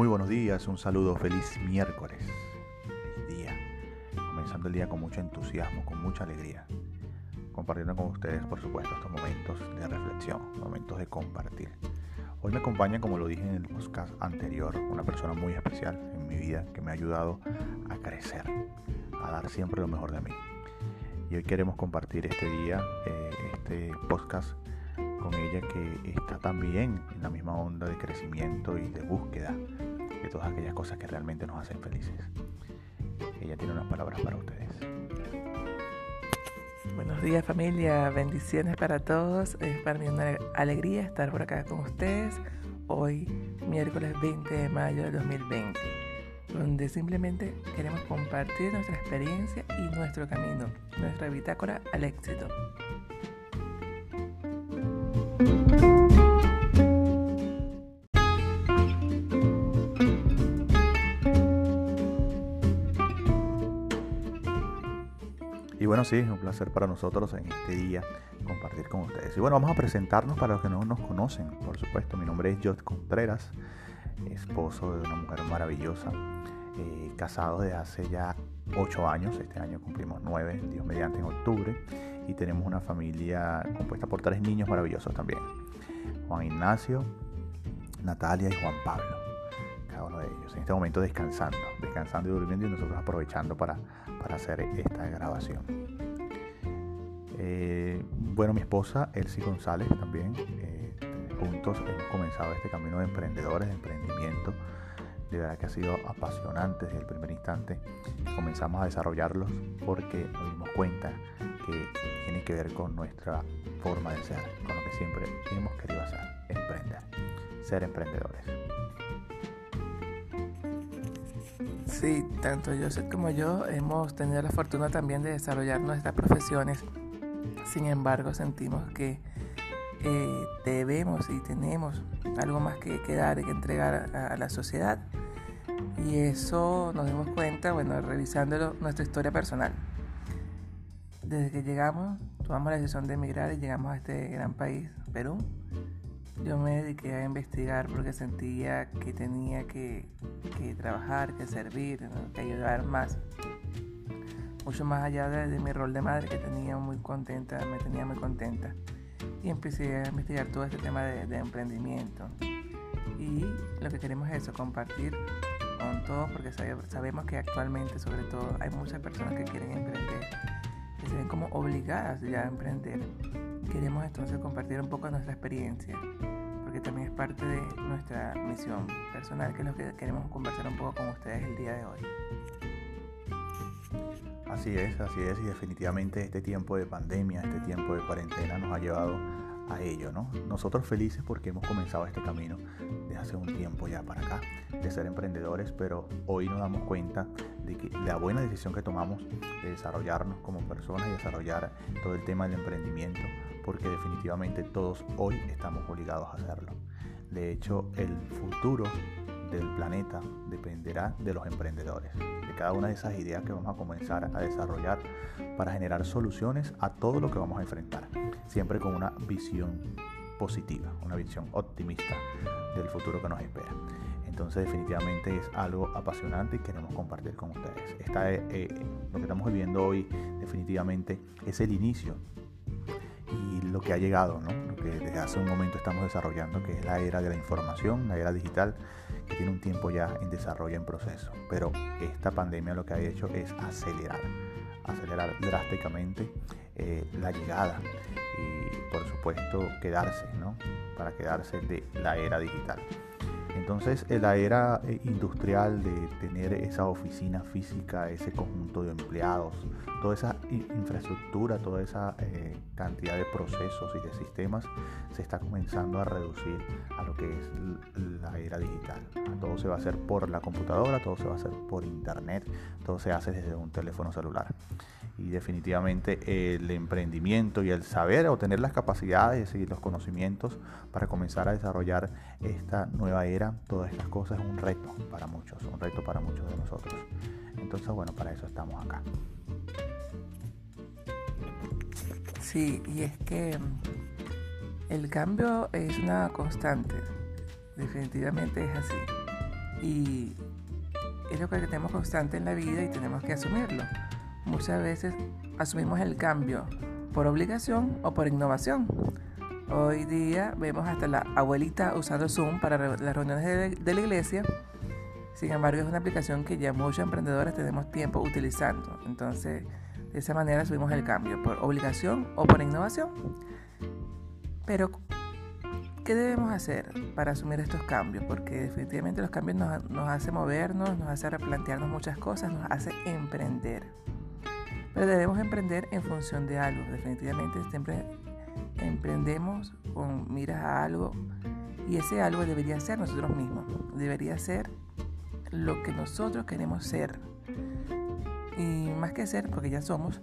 Muy buenos días, un saludo, feliz miércoles, día, comenzando el día con mucho entusiasmo, con mucha alegría, compartiendo con ustedes, por supuesto, estos momentos de reflexión, momentos de compartir. Hoy me acompaña, como lo dije en el podcast anterior, una persona muy especial en mi vida que me ha ayudado a crecer, a dar siempre lo mejor de mí. Y hoy queremos compartir este día, eh, este podcast con ella que está también en la misma onda de crecimiento y de búsqueda de todas aquellas cosas que realmente nos hacen felices. Ella tiene unas palabras para ustedes. Buenos días familia, bendiciones para todos. Es para mí una alegría estar por acá con ustedes hoy, miércoles 20 de mayo de 2020, donde simplemente queremos compartir nuestra experiencia y nuestro camino, nuestra bitácora al éxito. Bueno, sí, es un placer para nosotros en este día compartir con ustedes. Y bueno, vamos a presentarnos para los que no nos conocen. Por supuesto, mi nombre es Jot Contreras, esposo de una mujer maravillosa, eh, casado desde hace ya ocho años. Este año cumplimos nueve, Dios mediante, en octubre. Y tenemos una familia compuesta por tres niños maravillosos también. Juan Ignacio, Natalia y Juan Pablo. Cada uno de ellos. En este momento descansando, descansando y durmiendo y nosotros aprovechando para para hacer esta grabación. Eh, bueno, mi esposa, Elsie González, también, eh, juntos hemos comenzado este camino de emprendedores, de emprendimiento. De verdad que ha sido apasionante desde el primer instante comenzamos a desarrollarlos porque nos dimos cuenta que tiene que ver con nuestra forma de ser, con lo que siempre hemos querido hacer, emprender, ser emprendedores. Sí, tanto Joseph como yo hemos tenido la fortuna también de desarrollar nuestras profesiones. Sin embargo, sentimos que eh, debemos y tenemos algo más que, dar y que entregar a, la sociedad. Y eso nos dimos cuenta, bueno, revisando nuestra historia personal. Desde que llegamos, tomamos la decisión de emigrar y llegamos a este gran país, Perú. Yo me dediqué a investigar porque sentía que tenía que, trabajar, que servir, que ayudar más. Mucho más allá de, mi rol de madre que tenía muy contenta, me tenía muy contenta. Y empecé a investigar todo este tema de, emprendimiento. Y lo que queremos es eso, compartir con todos porque sabemos que actualmente sobre todo hay muchas personas que quieren emprender, que se ven como obligadas ya a emprender queremos entonces compartir un poco nuestra experiencia, porque también es parte de nuestra misión personal, que es lo que queremos conversar un poco con ustedes el día de hoy. Así es, así es, y definitivamente este tiempo de pandemia, este tiempo de cuarentena nos ha llevado a ello, ¿no? Nosotros felices porque hemos comenzado este camino desde hace un tiempo ya para acá, de ser emprendedores, pero hoy nos damos cuenta de que la buena decisión que tomamos de desarrollarnos como personas y desarrollar todo el tema del emprendimiento porque definitivamente todos hoy estamos obligados a hacerlo. De hecho, el futuro del planeta dependerá de los emprendedores, de cada una de esas ideas que vamos a comenzar a desarrollar para generar soluciones a todo lo que vamos a enfrentar, siempre con una visión positiva, una visión optimista del futuro que nos espera. Entonces definitivamente es algo apasionante y queremos compartir con ustedes. Esta, eh, eh, lo que estamos viviendo hoy definitivamente es el inicio y lo que ha llegado, ¿no? lo que desde hace un momento estamos desarrollando, que es la era de la información, la era digital, que tiene un tiempo ya en desarrollo, en proceso. Pero esta pandemia lo que ha hecho es acelerar, acelerar drásticamente eh, la llegada y por supuesto quedarse, ¿no? para quedarse de la era digital. Entonces, la era eh, industrial de tener esa oficina física, ese conjunto de empleados, toda esa infraestructura, toda esa eh, cantidad de procesos y de sistemas se está comenzando a reducir a lo que es la era digital. Todo se va a hacer por la computadora, todo se va a hacer por internet, todo se hace desde un teléfono celular y definitivamente el emprendimiento y el saber o tener las capacidades y los conocimientos para comenzar a desarrollar esta nueva era, todas estas cosas es un reto para muchos, un reto para muchos de nosotros. Entonces, bueno, para eso estamos acá. Sí, y es que mm, el cambio es una constante, definitivamente es así. Y es lo que tenemos constante en la vida y tenemos que asumirlo. Muchas veces asumimos el cambio por obligación o por innovación. Hoy día vemos hasta la abuelita usando Zoom para las reuniones de, la iglesia. Sin embargo, es una aplicación que ya muchos emprendedores tenemos tiempo utilizando. Entonces, de esa manera subimos el cambio, por obligación o por innovación. Pero, ¿qué debemos hacer para asumir estos cambios? Porque definitivamente los cambios nos, nos hacen movernos, nos hace replantearnos muchas cosas, nos hace emprender. Pero debemos emprender en función de algo. Definitivamente siempre emprendemos con miras a algo y ese algo debería ser nosotros mismos. Debería ser lo que nosotros queremos ser y más que ser, porque ya somos,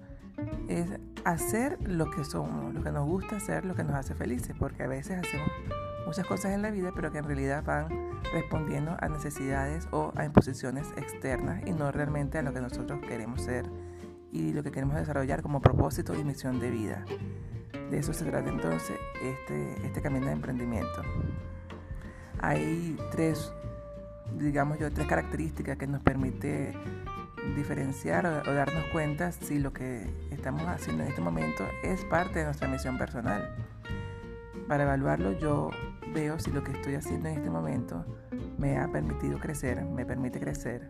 es hacer lo que somos, lo que nos gusta hacer, lo que nos hace felices, porque a veces hacemos muchas cosas en la vida, pero que en realidad van respondiendo a necesidades o a imposiciones externas y no realmente a lo que nosotros queremos ser y lo que queremos desarrollar como propósito y misión de vida. De eso se trata entonces este, este camino de emprendimiento. Hay tres, digamos yo, tres características que nos permite diferenciar o, darnos cuenta si lo que estamos haciendo en este momento es parte de nuestra misión personal. Para evaluarlo yo veo si lo que estoy haciendo en este momento me ha permitido crecer, me permite crecer,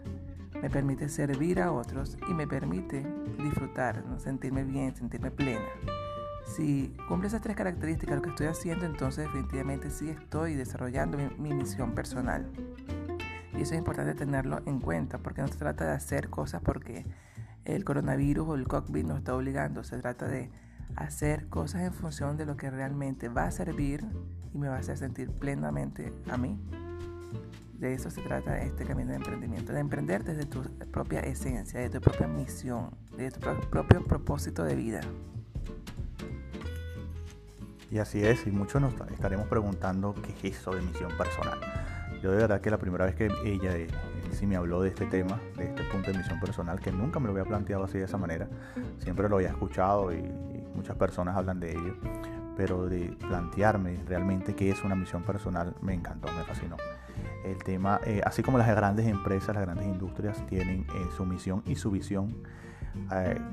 me permite servir a otros y me permite disfrutar, sentirme bien, sentirme plena. Si cumple esas tres características lo que estoy haciendo, entonces definitivamente sí estoy desarrollando mi misión personal. Y eso es importante tenerlo en cuenta, porque no se trata de hacer cosas porque el coronavirus o el COVID nos está obligando. Se trata de hacer cosas en función de lo que realmente va a servir y me va a hacer sentir plenamente a mí. De eso se trata este camino de emprendimiento, de emprender desde tu propia esencia, de tu propia misión, de tu propio propósito de vida. Y así es, y muchos nos estaremos preguntando qué es eso de misión personal. Yo de verdad que la primera vez que ella eh, sí me habló de este tema, de este punto de misión personal, que nunca me lo había planteado así de esa manera, siempre lo había escuchado y, muchas personas hablan de ello, pero de plantearme realmente qué es una misión personal me encantó, me fascinó. El tema, eh, así como las grandes empresas, las grandes industrias tienen eh, su misión y su visión,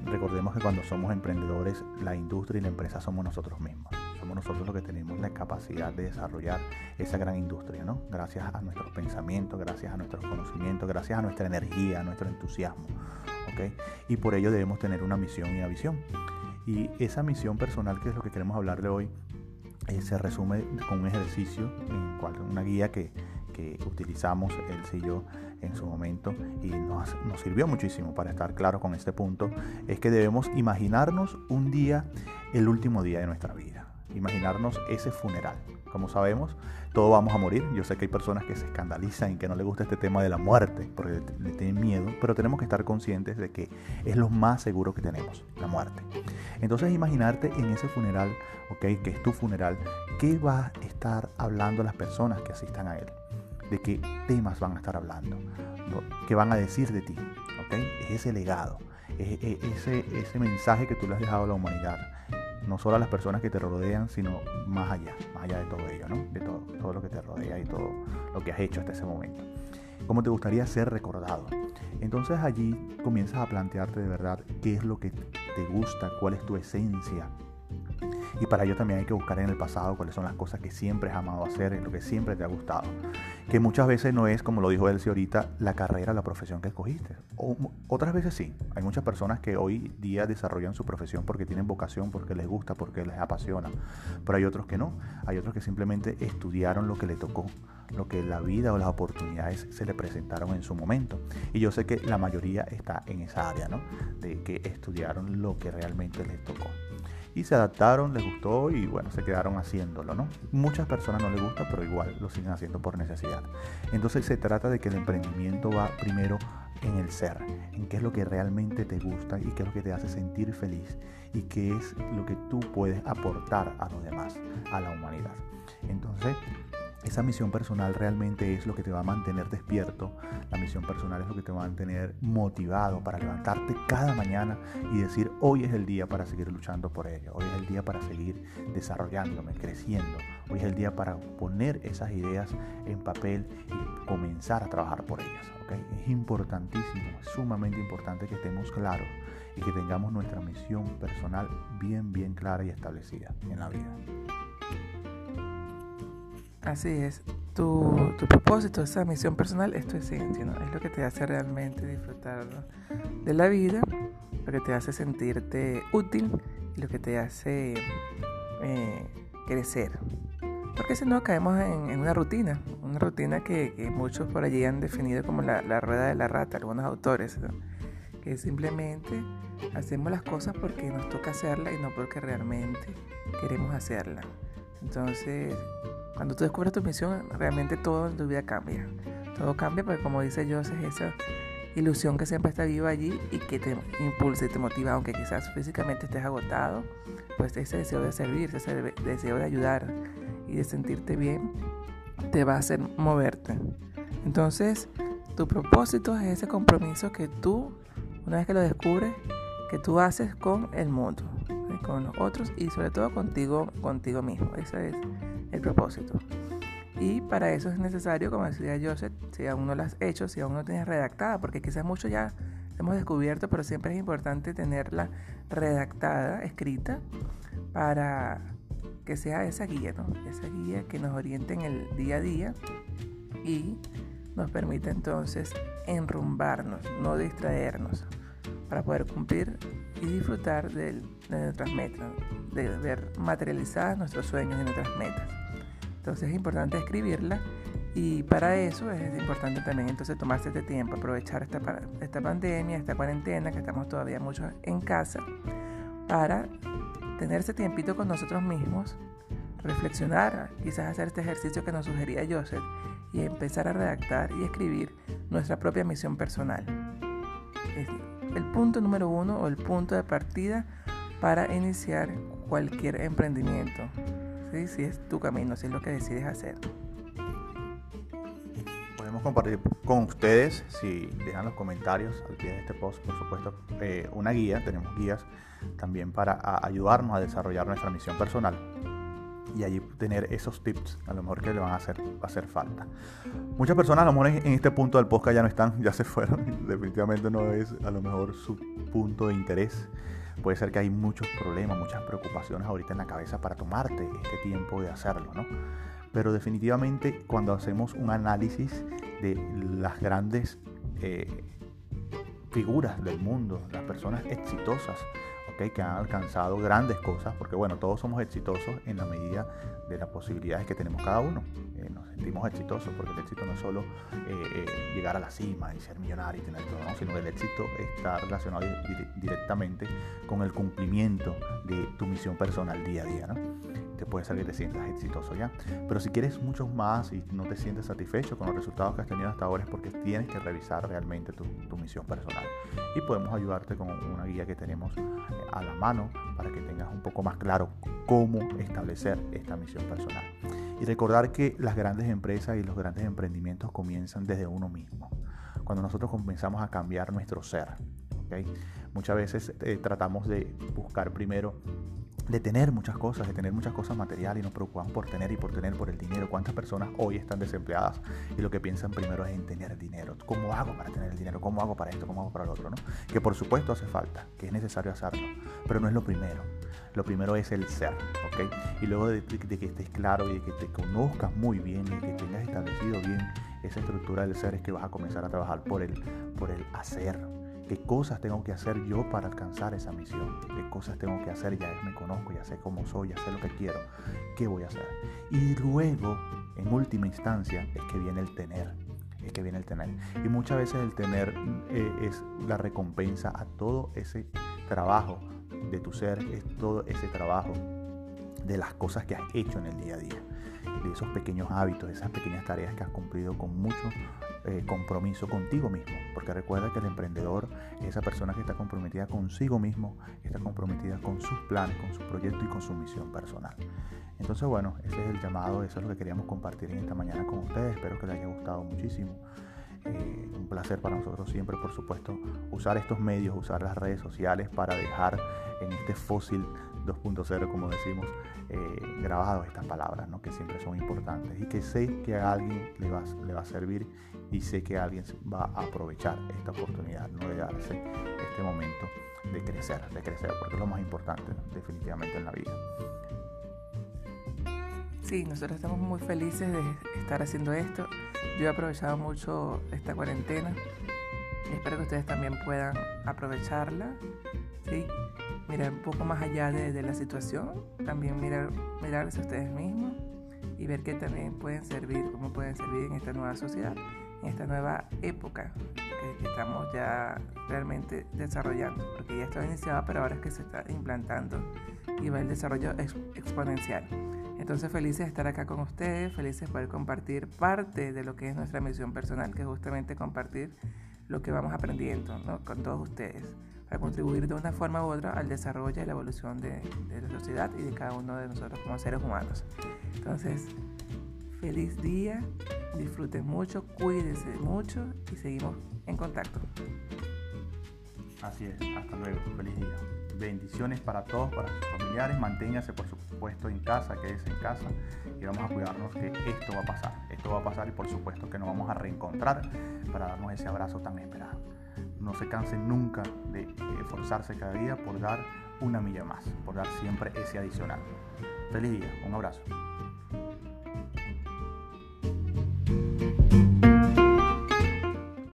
recordemos que cuando somos emprendedores, la industria y la empresa somos nosotros mismos nosotros los que tenemos la capacidad de desarrollar esa gran industria, ¿no? Gracias a nuestros pensamientos, gracias a nuestros conocimientos, gracias a nuestra energía, a nuestro entusiasmo, ¿ok? Y por ello debemos tener una misión y una visión. Y esa misión personal, que es lo que queremos hablarle hoy, eh, se resume con un ejercicio, en cual, una guía que, que utilizamos y yo en su momento y nos, nos, sirvió muchísimo para estar claro con este punto, es que debemos imaginarnos un día, el último día de nuestra vida imaginarnos ese funeral. Como sabemos, todos vamos a morir. Yo sé que hay personas que se escandalizan y que no les gusta este tema de la muerte porque le tienen miedo, pero tenemos que estar conscientes de que es lo más seguro que tenemos, la muerte. Entonces imaginarte en ese funeral, ok, que es tu funeral, ¿qué va a estar hablando las personas que asistan a él? ¿De qué temas van a estar hablando? ¿Qué van a decir de ti? ¿ok? Es ese legado, es ese, ese mensaje que tú le has dejado a la humanidad no solo a las personas que te rodean, sino más allá, más allá de todo ello, ¿no? De todo, todo lo que te rodea y todo lo que has hecho hasta ese momento. ¿Cómo te gustaría ser recordado? Entonces allí comienzas a plantearte de verdad qué es lo que te gusta, cuál es tu esencia, y para ello también hay que buscar en el pasado cuáles son las cosas que siempre has amado hacer, lo que siempre te ha gustado. Que muchas veces no es, como lo dijo Elsie ahorita, la carrera, la profesión que escogiste. O, otras veces sí. Hay muchas personas que hoy día desarrollan su profesión porque tienen vocación, porque les gusta, porque les apasiona. Pero hay otros que no. Hay otros que simplemente estudiaron lo que le tocó, lo que la vida o las oportunidades se le presentaron en su momento. Y yo sé que la mayoría está en esa área, ¿no? De que estudiaron lo que realmente les tocó y se adaptaron, les gustó y bueno, se quedaron haciéndolo, ¿no? Muchas personas no les gusta, pero igual lo siguen haciendo por necesidad. Entonces se trata de que el emprendimiento va primero en el ser, en qué es lo que realmente te gusta y qué es lo que te hace sentir feliz y qué es lo que tú puedes aportar a los demás, a la humanidad. Entonces, esa misión personal realmente es lo que te va a mantener despierto. La misión personal es lo que te va a mantener motivado para levantarte cada mañana y decir, hoy es el día para seguir luchando por ello. Hoy es el día para seguir desarrollándome, creciendo. Hoy es el día para poner esas ideas en papel y comenzar a trabajar por ellas. Es importantísimo, es sumamente importante que estemos claros y que tengamos nuestra misión personal bien, bien clara y establecida en la vida. Así es. Tu, propósito, esa misión personal es tu esencia, ¿no? Es lo que te hace realmente disfrutar de la vida, lo que te hace sentirte útil y lo que te hace eh, crecer. Porque si no caemos en, una rutina, una rutina que, muchos por allí han definido como la, rueda de la rata, algunos autores, que simplemente hacemos las cosas porque nos toca hacerlas y no porque realmente queremos hacerlas. Entonces, cuando tú descubres tu misión, realmente todo en tu vida cambia. Todo cambia porque como dice Joseph, esa ilusión que siempre está viva allí y que te impulsa y te motiva, aunque quizás físicamente estés agotado, pues ese deseo de servir, ese deseo de ayudar y de sentirte bien, te va a hacer moverte. Entonces, tu propósito es ese compromiso que tú, una vez que lo descubres, que tú haces con el mundo, con los otros y sobre todo contigo, contigo mismo. Ese es propósito. Y para eso es necesario, como decía Joseph, si aún no lo has hecho, si aún no tienes redactada, porque quizás mucho ya hemos descubierto, pero siempre es importante tenerla redactada, escrita, para que sea esa guía, ¿no? Esa guía que nos oriente en el día a día y nos permita entonces enrumbarnos, no distraernos, para poder cumplir y disfrutar de, de nuestras metas, de ver materializadas nuestros sueños y nuestras metas. Entonces es importante escribirla y para eso es importante también entonces tomarse este tiempo, aprovechar esta, esta pandemia, esta cuarentena, que estamos todavía muchos en casa, para tener ese tiempito con nosotros mismos, reflexionar, quizás hacer este ejercicio que nos sugería Joseph y empezar a redactar y escribir nuestra propia misión personal. Es el punto número uno o el punto de partida para iniciar cualquier emprendimiento si es tu camino, si es lo que decides hacer. Podemos compartir con ustedes, si dejan los comentarios al pie de este post, por supuesto, eh, una guía, tenemos guías también para ayudarnos a desarrollar nuestra misión personal y allí tener esos tips a lo mejor que le van a hacer, a hacer falta. Muchas personas a lo mejor en este punto del podcast ya no están, ya se fueron, definitivamente no es a lo mejor su punto de interés. Puede ser que hay muchos problemas, muchas preocupaciones ahorita en la cabeza para tomarte este tiempo de hacerlo, ¿no? Pero definitivamente cuando hacemos un análisis de las grandes eh, figuras del mundo, las personas exitosas, que han alcanzado grandes cosas, porque bueno, todos somos exitosos en la medida de las posibilidades que tenemos cada uno. Eh, nos sentimos exitosos porque el éxito no es solo eh, eh, llegar a la cima y ser millonario y tener todo, sino que el éxito está relacionado directamente con el cumplimiento de tu misión personal día a día. ¿no? Te puede salir que te sientas exitoso ya. Pero si quieres muchos más y no te sientes satisfecho con los resultados que has tenido hasta ahora es porque tienes que revisar realmente tu, tu misión personal. Y podemos ayudarte con una guía que tenemos eh, a la mano para que tengas un poco más claro cómo establecer esta misión personal. Y recordar que las grandes empresas y los grandes emprendimientos comienzan desde uno mismo. Cuando nosotros comenzamos a cambiar nuestro ser. ¿okay? Muchas veces eh, tratamos de buscar primero de tener muchas cosas, de tener muchas cosas materiales y nos preocupamos por tener y por tener por el dinero. ¿Cuántas personas hoy están desempleadas y lo que piensan primero es en tener dinero? ¿Cómo hago para tener el dinero? ¿Cómo hago para esto? ¿Cómo hago para lo otro? ¿no? Que por supuesto hace falta, que es necesario hacerlo, pero no es lo primero. Lo primero es el ser, ¿ok? Y luego de, de que estés claro y de que te conozcas muy bien y que tengas establecido bien esa estructura del ser es que vas a comenzar a trabajar por el, por el hacer, qué cosas tengo que hacer yo para alcanzar esa misión, qué cosas tengo que hacer, ya me conozco, ya sé cómo soy, ya sé lo que quiero, qué voy a hacer. Y luego, en última instancia, es que viene el tener, es que viene el tener. Y muchas veces el tener eh, es la recompensa a todo ese trabajo de tu ser, es todo ese trabajo de las cosas que has hecho en el día a día, de esos pequeños hábitos, esas pequeñas tareas que has cumplido con mucho eh, compromiso contigo mismo, porque recuerda que el emprendedor es esa persona que está comprometida consigo mismo, está comprometida con sus planes, con su proyecto y con su misión personal. Entonces, bueno, ese es el llamado, eso es lo que queríamos compartir en esta mañana con ustedes, espero que les haya gustado muchísimo. Eh, un placer para nosotros siempre, por supuesto, usar estos medios, usar las redes sociales para dejar en este fósil 2.0, como decimos, eh, grabados estas palabras, ¿no? que siempre son importantes y que sé que a alguien le va, a servir y sé que alguien va a aprovechar esta oportunidad de darse este momento de crecer, de crecer, porque es lo más importante definitivamente en la vida. Sí, nosotros estamos muy felices de estar haciendo esto. Yo he aprovechado mucho esta cuarentena. Espero que ustedes también puedan aprovecharla. ¿sí? Mirar un poco más allá de, la situación. También mirar, mirarse a ustedes mismos y ver que también pueden servir, cómo pueden servir en esta nueva sociedad, en esta nueva época que, estamos ya realmente desarrollando. Porque ya estaba iniciado, pero ahora es que se está implantando y va el desarrollo exponencial. Entonces felices de estar acá con ustedes, felices de poder compartir parte de lo que es nuestra misión personal, que es justamente compartir lo que vamos aprendiendo con todos ustedes, para contribuir de una forma u otra al desarrollo y la evolución de, de la sociedad y de cada uno de nosotros como seres humanos. Entonces, feliz día, disfruten mucho, cuídense mucho y seguimos en contacto. Así es, hasta luego, feliz día. Bendiciones para todos, para sus familiares, manténganse por supuesto en casa, quédense en casa y vamos a cuidarnos que esto va a pasar, esto va a pasar y por supuesto que nos vamos a reencontrar para darnos ese abrazo tan esperado. No se cansen nunca de esforzarse cada día por dar una milla más, por dar siempre ese adicional. Feliz día, un abrazo.